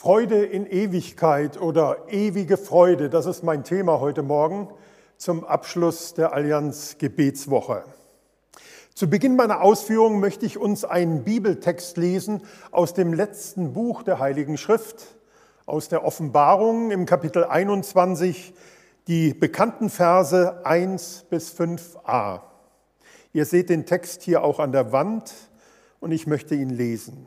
Freude in Ewigkeit oder ewige Freude, das ist mein Thema heute Morgen zum Abschluss der Allianz Gebetswoche. Zu Beginn meiner Ausführungen möchte ich uns einen Bibeltext lesen aus dem letzten Buch der Heiligen Schrift, aus der Offenbarung im Kapitel 21, die bekannten Verse 1 bis 5a. Ihr seht den Text hier auch an der Wand und ich möchte ihn lesen.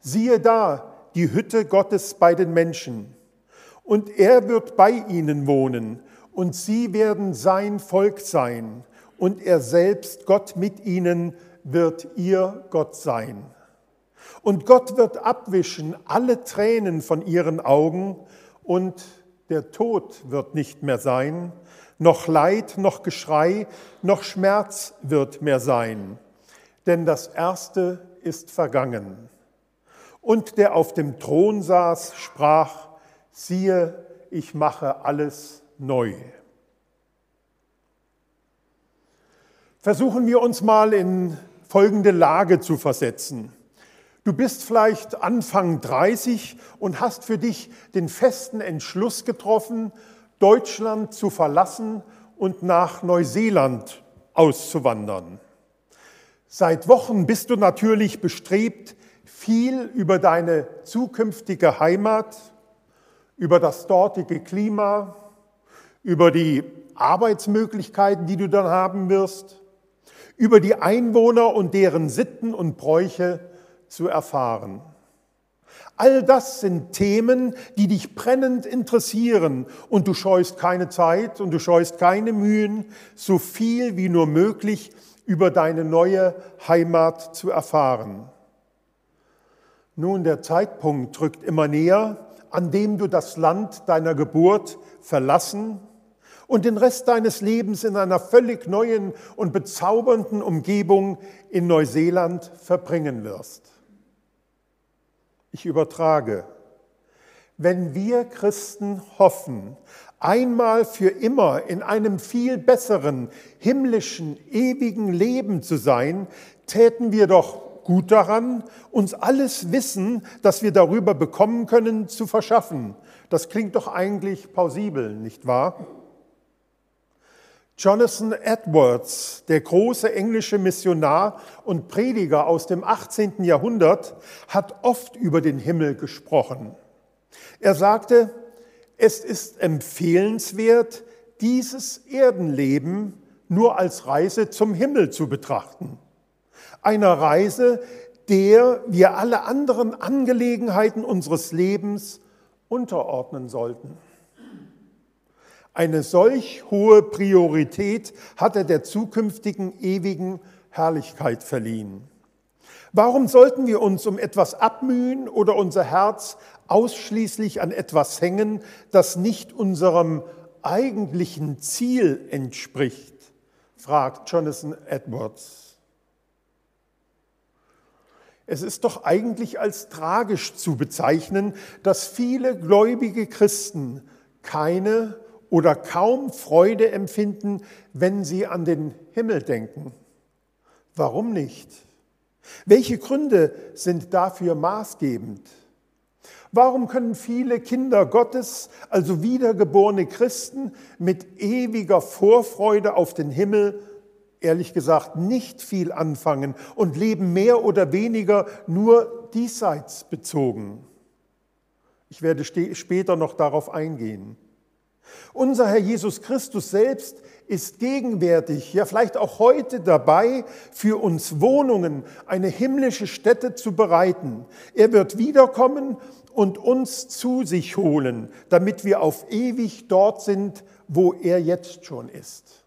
siehe da, die Hütte Gottes bei den Menschen. Und er wird bei ihnen wohnen, und sie werden sein Volk sein, und er selbst, Gott mit ihnen, wird ihr Gott sein. Und Gott wird abwischen alle Tränen von ihren Augen, und der Tod wird nicht mehr sein, noch Leid, noch Geschrei, noch Schmerz wird mehr sein, denn das Erste ist vergangen. Und der auf dem Thron saß, sprach, siehe, ich mache alles neu. Versuchen wir uns mal in folgende Lage zu versetzen. Du bist vielleicht Anfang 30 und hast für dich den festen Entschluss getroffen, Deutschland zu verlassen und nach Neuseeland auszuwandern. Seit Wochen bist du natürlich bestrebt, viel über deine zukünftige Heimat, über das dortige Klima, über die Arbeitsmöglichkeiten, die du dann haben wirst, über die Einwohner und deren Sitten und Bräuche zu erfahren. All das sind Themen, die dich brennend interessieren und du scheust keine Zeit und du scheust keine Mühen, so viel wie nur möglich über deine neue Heimat zu erfahren. Nun, der Zeitpunkt drückt immer näher, an dem du das Land deiner Geburt verlassen und den Rest deines Lebens in einer völlig neuen und bezaubernden Umgebung in Neuseeland verbringen wirst. Ich übertrage. Wenn wir Christen hoffen, einmal für immer in einem viel besseren, himmlischen, ewigen Leben zu sein, täten wir doch gut daran, uns alles Wissen, das wir darüber bekommen können, zu verschaffen. Das klingt doch eigentlich plausibel, nicht wahr? Jonathan Edwards, der große englische Missionar und Prediger aus dem 18. Jahrhundert, hat oft über den Himmel gesprochen. Er sagte, es ist empfehlenswert, dieses Erdenleben nur als Reise zum Himmel zu betrachten. Eine Reise, der wir alle anderen Angelegenheiten unseres Lebens unterordnen sollten. Eine solch hohe Priorität hat er der zukünftigen ewigen Herrlichkeit verliehen. Warum sollten wir uns um etwas abmühen oder unser Herz ausschließlich an etwas hängen, das nicht unserem eigentlichen Ziel entspricht? fragt Jonathan Edwards. Es ist doch eigentlich als tragisch zu bezeichnen, dass viele gläubige Christen keine oder kaum Freude empfinden, wenn sie an den Himmel denken. Warum nicht? Welche Gründe sind dafür maßgebend? Warum können viele Kinder Gottes, also wiedergeborene Christen, mit ewiger Vorfreude auf den Himmel, ehrlich gesagt, nicht viel anfangen und leben mehr oder weniger nur diesseits bezogen? Ich werde später noch darauf eingehen. Unser Herr Jesus Christus selbst ist gegenwärtig, ja vielleicht auch heute dabei, für uns Wohnungen, eine himmlische Stätte zu bereiten. Er wird wiederkommen und uns zu sich holen, damit wir auf ewig dort sind, wo er jetzt schon ist.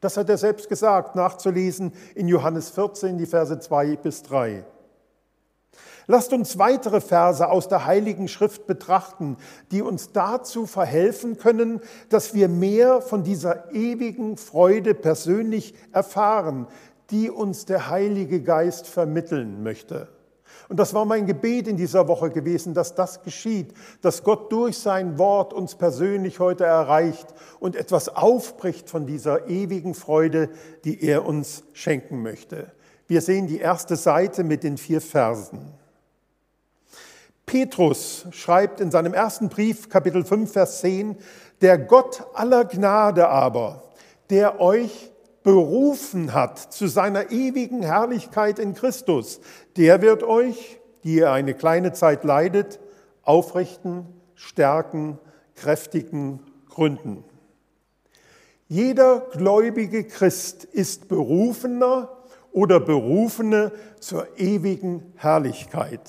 Das hat er selbst gesagt, nachzulesen in Johannes 14, die Verse 2 bis 3. Lasst uns weitere Verse aus der Heiligen Schrift betrachten, die uns dazu verhelfen können, dass wir mehr von dieser ewigen Freude persönlich erfahren, die uns der Heilige Geist vermitteln möchte. Und das war mein Gebet in dieser Woche gewesen, dass das geschieht, dass Gott durch sein Wort uns persönlich heute erreicht und etwas aufbricht von dieser ewigen Freude, die er uns schenken möchte. Wir sehen die erste Seite mit den vier Versen. Petrus schreibt in seinem ersten Brief, Kapitel 5, Vers 10, der Gott aller Gnade aber, der euch berufen hat zu seiner ewigen Herrlichkeit in Christus, der wird euch, die ihr eine kleine Zeit leidet, aufrichten, stärken, kräftigen, gründen. Jeder gläubige Christ ist berufener oder berufene zur ewigen Herrlichkeit.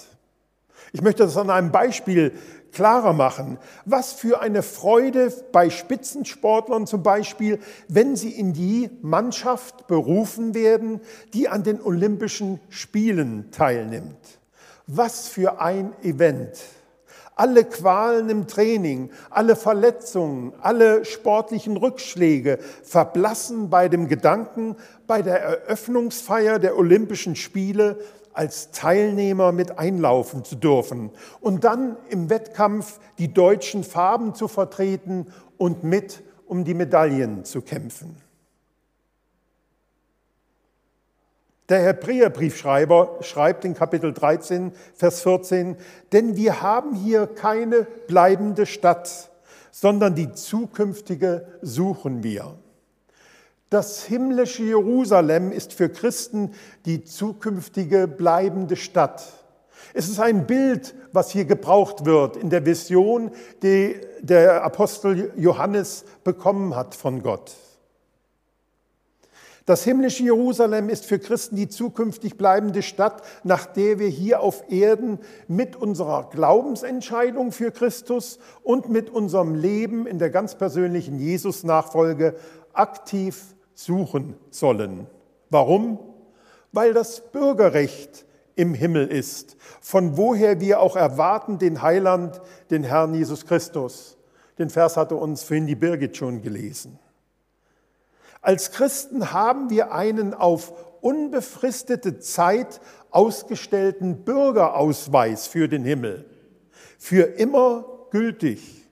Ich möchte das an einem Beispiel klarer machen. Was für eine Freude bei Spitzensportlern zum Beispiel, wenn sie in die Mannschaft berufen werden, die an den Olympischen Spielen teilnimmt. Was für ein Event. Alle Qualen im Training, alle Verletzungen, alle sportlichen Rückschläge verblassen bei dem Gedanken, bei der Eröffnungsfeier der Olympischen Spiele als Teilnehmer mit einlaufen zu dürfen und dann im Wettkampf die deutschen Farben zu vertreten und mit um die Medaillen zu kämpfen. Der Hebräerbriefschreiber schreibt in Kapitel 13, Vers 14, denn wir haben hier keine bleibende Stadt, sondern die zukünftige suchen wir. Das himmlische Jerusalem ist für Christen die zukünftige bleibende Stadt. Es ist ein Bild, was hier gebraucht wird in der Vision, die der Apostel Johannes bekommen hat von Gott. Das himmlische Jerusalem ist für Christen die zukünftig bleibende Stadt, nach der wir hier auf Erden mit unserer Glaubensentscheidung für Christus und mit unserem Leben in der ganz persönlichen Jesus-Nachfolge aktiv suchen sollen. Warum? Weil das Bürgerrecht im Himmel ist, von woher wir auch erwarten den Heiland, den Herrn Jesus Christus. Den Vers hatte uns vorhin die Birgit schon gelesen. Als Christen haben wir einen auf unbefristete Zeit ausgestellten Bürgerausweis für den Himmel, für immer gültig.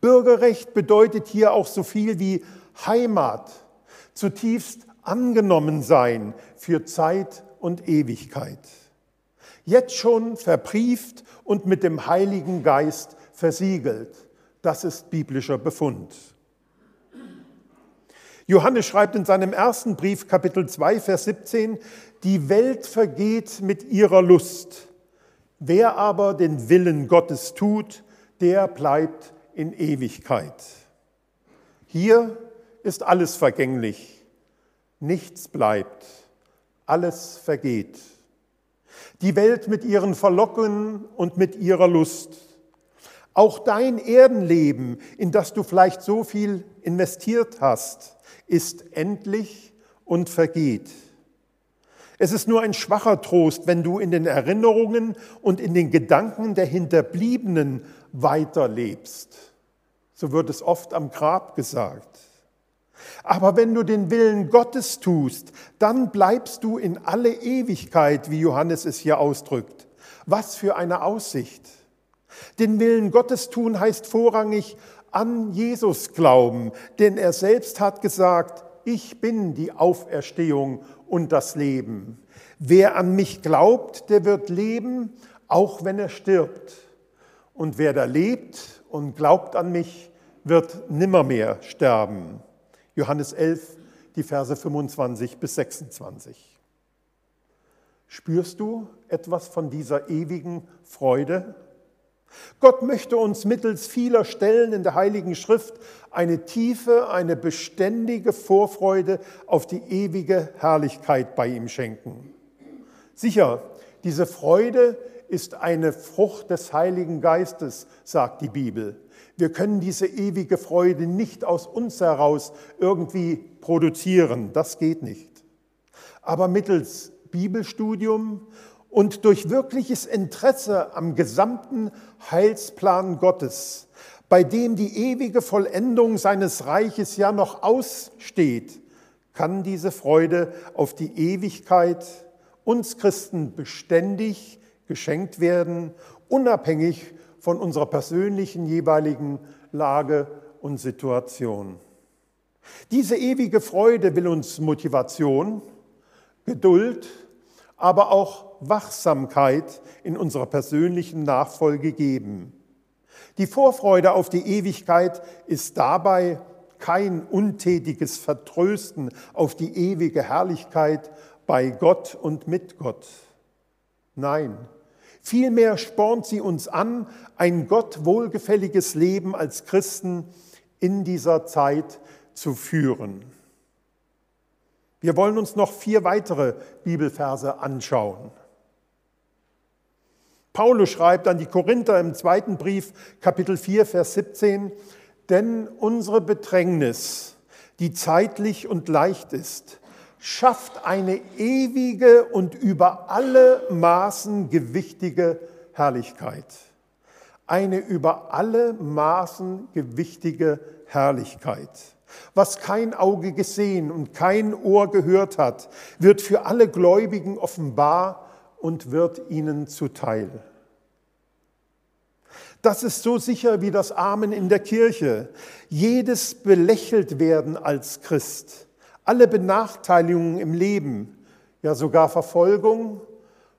Bürgerrecht bedeutet hier auch so viel wie Heimat, zutiefst angenommen sein für Zeit und Ewigkeit. Jetzt schon verbrieft und mit dem Heiligen Geist versiegelt. Das ist biblischer Befund. Johannes schreibt in seinem ersten Brief, Kapitel 2, Vers 17, die Welt vergeht mit ihrer Lust. Wer aber den Willen Gottes tut, der bleibt in Ewigkeit. Hier ist alles vergänglich, nichts bleibt, alles vergeht. Die Welt mit ihren Verlockungen und mit ihrer Lust. Auch dein Erdenleben, in das du vielleicht so viel investiert hast, ist endlich und vergeht. Es ist nur ein schwacher Trost, wenn du in den Erinnerungen und in den Gedanken der Hinterbliebenen weiterlebst. So wird es oft am Grab gesagt. Aber wenn du den Willen Gottes tust, dann bleibst du in alle Ewigkeit, wie Johannes es hier ausdrückt. Was für eine Aussicht. Den Willen Gottes tun heißt vorrangig an Jesus glauben, denn er selbst hat gesagt, ich bin die Auferstehung und das Leben. Wer an mich glaubt, der wird leben, auch wenn er stirbt. Und wer da lebt und glaubt an mich, wird nimmermehr sterben. Johannes 11, die Verse 25 bis 26. Spürst du etwas von dieser ewigen Freude? Gott möchte uns mittels vieler Stellen in der Heiligen Schrift eine tiefe, eine beständige Vorfreude auf die ewige Herrlichkeit bei ihm schenken. Sicher, diese Freude ist eine Frucht des Heiligen Geistes, sagt die Bibel. Wir können diese ewige Freude nicht aus uns heraus irgendwie produzieren. Das geht nicht. Aber mittels Bibelstudium und durch wirkliches Interesse am gesamten Heilsplan Gottes, bei dem die ewige Vollendung seines Reiches ja noch aussteht, kann diese Freude auf die Ewigkeit uns Christen beständig geschenkt werden, unabhängig von unserer persönlichen jeweiligen Lage und Situation. Diese ewige Freude will uns Motivation, Geduld, aber auch Wachsamkeit in unserer persönlichen Nachfolge geben. Die Vorfreude auf die Ewigkeit ist dabei kein untätiges Vertrösten auf die ewige Herrlichkeit bei Gott und mit Gott. Nein, vielmehr spornt sie uns an, ein Gott wohlgefälliges Leben als Christen in dieser Zeit zu führen. Wir wollen uns noch vier weitere Bibelverse anschauen. Paulus schreibt an die Korinther im zweiten Brief, Kapitel 4, Vers 17, denn unsere Bedrängnis, die zeitlich und leicht ist, schafft eine ewige und über alle Maßen gewichtige Herrlichkeit. Eine über alle Maßen gewichtige Herrlichkeit. Was kein Auge gesehen und kein Ohr gehört hat, wird für alle Gläubigen offenbar und wird ihnen zuteil. Das ist so sicher wie das Amen in der Kirche. Jedes belächelt werden als Christ, alle Benachteiligungen im Leben, ja sogar Verfolgung,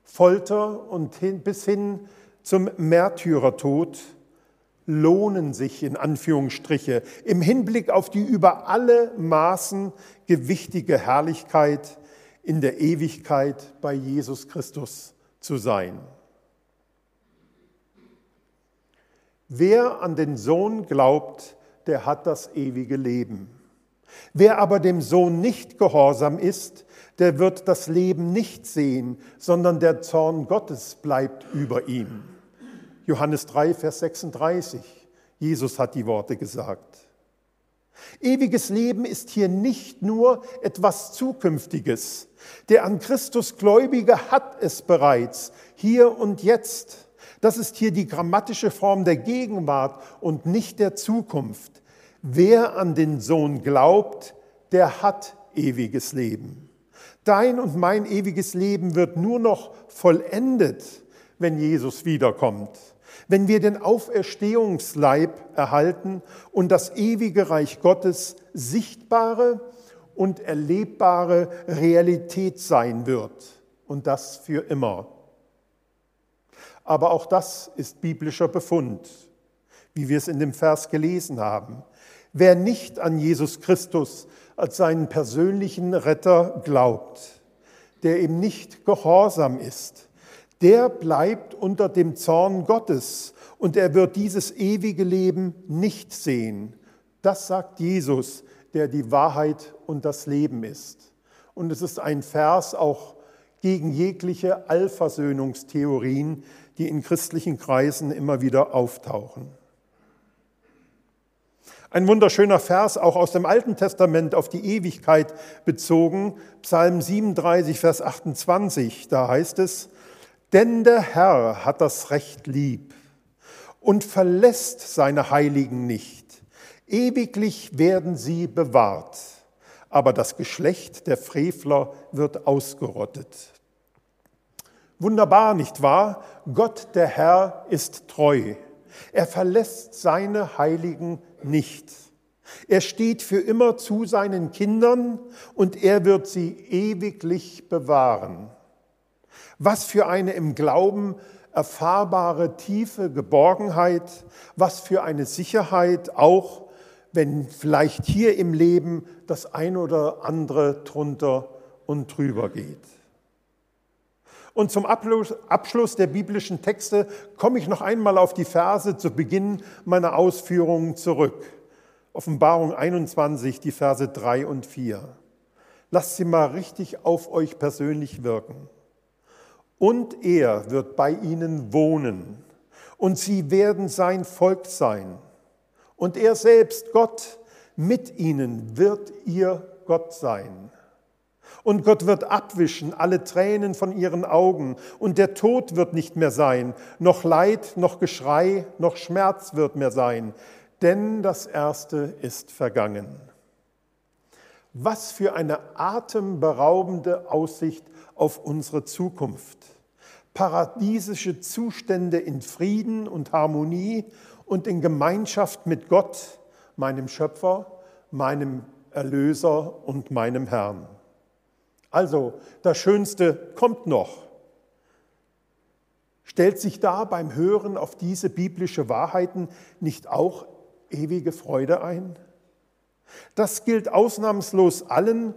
Folter und hin, bis hin zum Märtyrertod lohnen sich in Anführungsstriche im Hinblick auf die über alle Maßen gewichtige Herrlichkeit in der Ewigkeit bei Jesus Christus zu sein. Wer an den Sohn glaubt, der hat das ewige Leben. Wer aber dem Sohn nicht gehorsam ist, der wird das Leben nicht sehen, sondern der Zorn Gottes bleibt über ihm. Johannes 3, Vers 36. Jesus hat die Worte gesagt. Ewiges Leben ist hier nicht nur etwas Zukünftiges. Der an Christus Gläubige hat es bereits, hier und jetzt. Das ist hier die grammatische Form der Gegenwart und nicht der Zukunft. Wer an den Sohn glaubt, der hat ewiges Leben. Dein und mein ewiges Leben wird nur noch vollendet, wenn Jesus wiederkommt, wenn wir den Auferstehungsleib erhalten und das ewige Reich Gottes sichtbare und erlebbare Realität sein wird und das für immer. Aber auch das ist biblischer Befund, wie wir es in dem Vers gelesen haben. Wer nicht an Jesus Christus als seinen persönlichen Retter glaubt, der ihm nicht gehorsam ist, der bleibt unter dem Zorn Gottes und er wird dieses ewige Leben nicht sehen. Das sagt Jesus, der die Wahrheit und das Leben ist. Und es ist ein Vers auch gegen jegliche Allversöhnungstheorien, die in christlichen Kreisen immer wieder auftauchen. Ein wunderschöner Vers, auch aus dem Alten Testament auf die Ewigkeit bezogen, Psalm 37, Vers 28, da heißt es, denn der Herr hat das Recht lieb und verlässt seine Heiligen nicht. Ewiglich werden sie bewahrt, aber das Geschlecht der Frevler wird ausgerottet. Wunderbar, nicht wahr? Gott, der Herr, ist treu. Er verlässt seine Heiligen nicht. Er steht für immer zu seinen Kindern und er wird sie ewiglich bewahren. Was für eine im Glauben erfahrbare tiefe Geborgenheit, was für eine Sicherheit, auch wenn vielleicht hier im Leben das ein oder andere drunter und drüber geht. Und zum Abschluss der biblischen Texte komme ich noch einmal auf die Verse zu Beginn meiner Ausführungen zurück. Offenbarung 21, die Verse 3 und 4. Lasst sie mal richtig auf euch persönlich wirken. Und er wird bei ihnen wohnen und sie werden sein Volk sein. Und er selbst, Gott, mit ihnen wird ihr Gott sein. Und Gott wird abwischen alle Tränen von ihren Augen, und der Tod wird nicht mehr sein, noch Leid, noch Geschrei, noch Schmerz wird mehr sein, denn das Erste ist vergangen. Was für eine atemberaubende Aussicht auf unsere Zukunft. Paradiesische Zustände in Frieden und Harmonie und in Gemeinschaft mit Gott, meinem Schöpfer, meinem Erlöser und meinem Herrn. Also, das Schönste kommt noch. Stellt sich da beim Hören auf diese biblische Wahrheiten nicht auch ewige Freude ein? Das gilt ausnahmslos allen,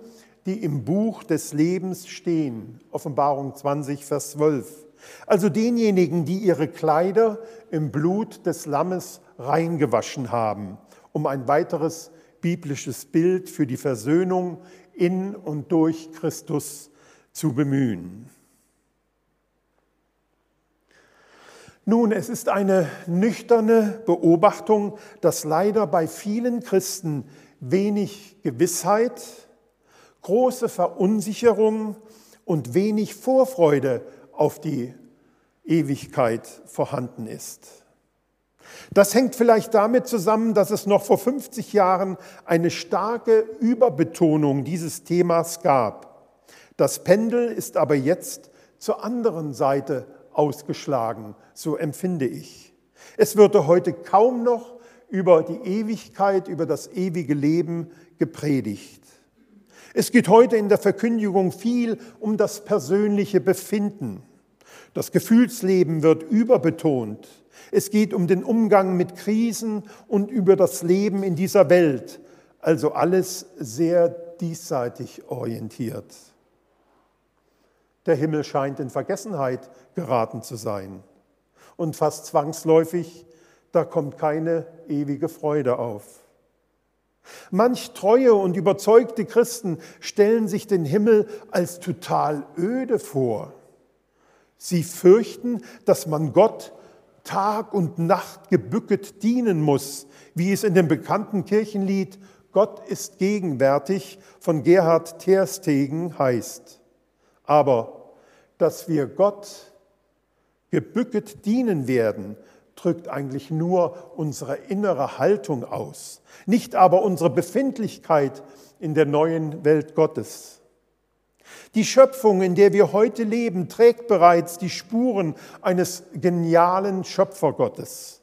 die im Buch des Lebens stehen. Offenbarung 20, Vers 12. Also denjenigen, die ihre Kleider im Blut des Lammes reingewaschen haben, um ein weiteres biblisches Bild für die Versöhnung in und durch Christus zu bemühen. Nun, es ist eine nüchterne Beobachtung, dass leider bei vielen Christen wenig Gewissheit, große Verunsicherung und wenig Vorfreude auf die Ewigkeit vorhanden ist. Das hängt vielleicht damit zusammen, dass es noch vor 50 Jahren eine starke Überbetonung dieses Themas gab. Das Pendel ist aber jetzt zur anderen Seite ausgeschlagen, so empfinde ich. Es würde heute kaum noch über die Ewigkeit, über das ewige Leben gepredigt. Es geht heute in der Verkündigung viel um das persönliche Befinden. Das Gefühlsleben wird überbetont. Es geht um den Umgang mit Krisen und über das Leben in dieser Welt. Also alles sehr diesseitig orientiert. Der Himmel scheint in Vergessenheit geraten zu sein. Und fast zwangsläufig, da kommt keine ewige Freude auf. Manch treue und überzeugte Christen stellen sich den Himmel als total öde vor. Sie fürchten, dass man Gott Tag und Nacht gebücket dienen muss, wie es in dem bekannten Kirchenlied Gott ist gegenwärtig von Gerhard Terstegen heißt. Aber dass wir Gott gebücket dienen werden, drückt eigentlich nur unsere innere Haltung aus, nicht aber unsere Befindlichkeit in der neuen Welt Gottes. Die Schöpfung, in der wir heute leben, trägt bereits die Spuren eines genialen Schöpfergottes.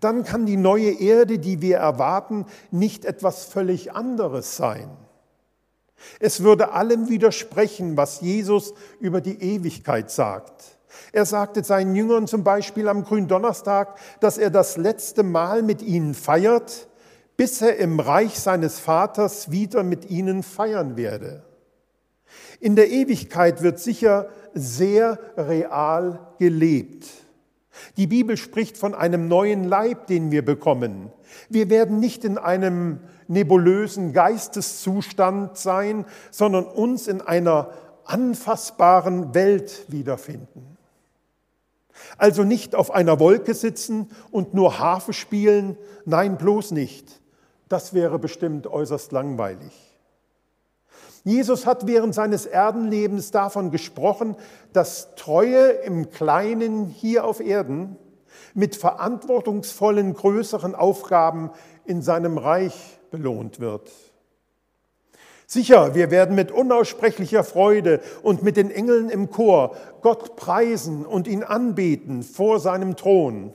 Dann kann die neue Erde, die wir erwarten, nicht etwas völlig anderes sein. Es würde allem widersprechen, was Jesus über die Ewigkeit sagt. Er sagte seinen Jüngern zum Beispiel am Gründonnerstag, dass er das letzte Mal mit ihnen feiert, bis er im Reich seines Vaters wieder mit ihnen feiern werde. In der Ewigkeit wird sicher sehr real gelebt. Die Bibel spricht von einem neuen Leib, den wir bekommen. Wir werden nicht in einem nebulösen Geisteszustand sein, sondern uns in einer anfassbaren Welt wiederfinden. Also nicht auf einer Wolke sitzen und nur Harfe spielen, nein, bloß nicht. Das wäre bestimmt äußerst langweilig. Jesus hat während seines Erdenlebens davon gesprochen, dass Treue im Kleinen hier auf Erden mit verantwortungsvollen größeren Aufgaben in seinem Reich belohnt wird. Sicher, wir werden mit unaussprechlicher Freude und mit den Engeln im Chor Gott preisen und ihn anbeten vor seinem Thron.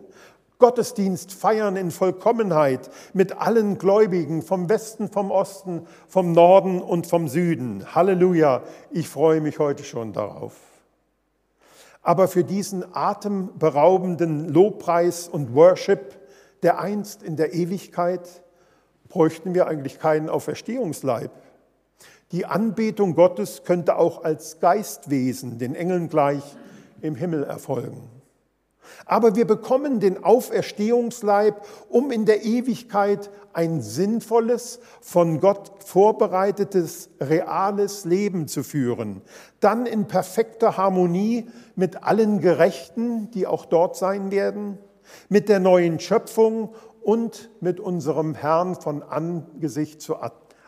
Gottesdienst feiern in Vollkommenheit mit allen Gläubigen vom Westen, vom Osten, vom Norden und vom Süden. Halleluja, ich freue mich heute schon darauf. Aber für diesen atemberaubenden Lobpreis und Worship, der einst in der Ewigkeit, bräuchten wir eigentlich keinen Auferstehungsleib. Die Anbetung Gottes könnte auch als Geistwesen, den Engeln gleich, im Himmel erfolgen. Aber wir bekommen den Auferstehungsleib, um in der Ewigkeit ein sinnvolles, von Gott vorbereitetes, reales Leben zu führen. Dann in perfekter Harmonie mit allen Gerechten, die auch dort sein werden, mit der neuen Schöpfung und mit unserem Herrn von Angesicht zu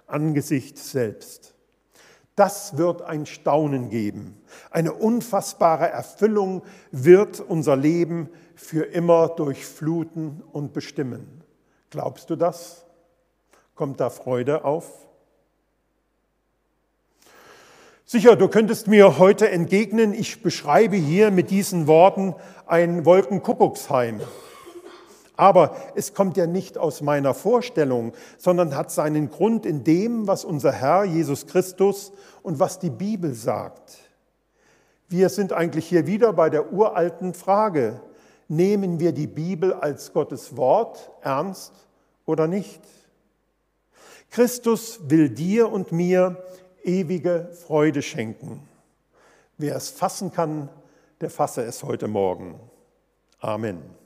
Angesicht selbst. Das wird ein Staunen geben. Eine unfassbare Erfüllung wird unser Leben für immer durchfluten und bestimmen. Glaubst du das? Kommt da Freude auf? Sicher, du könntest mir heute entgegnen, ich beschreibe hier mit diesen Worten ein Wolkenkuckucksheim. Aber es kommt ja nicht aus meiner Vorstellung, sondern hat seinen Grund in dem, was unser Herr Jesus Christus und was die Bibel sagt. Wir sind eigentlich hier wieder bei der uralten Frage, nehmen wir die Bibel als Gottes Wort ernst oder nicht? Christus will dir und mir ewige Freude schenken. Wer es fassen kann, der fasse es heute Morgen. Amen.